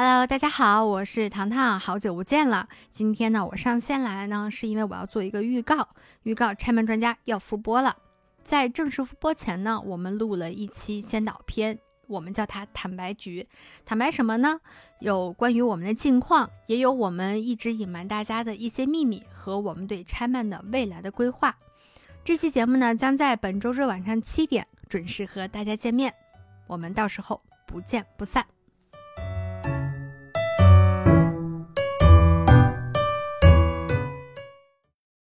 Hello，大家好，我是糖糖，好久不见了。今天呢，我上线来呢，是因为我要做一个预告，预告拆门专家要复播了。在正式复播前呢，我们录了一期先导片，我们叫它坦白局。坦白什么呢？有关于我们的近况，也有我们一直隐瞒大家的一些秘密和我们对拆漫的未来的规划。这期节目呢，将在本周日晚上七点准时和大家见面，我们到时候不见不散。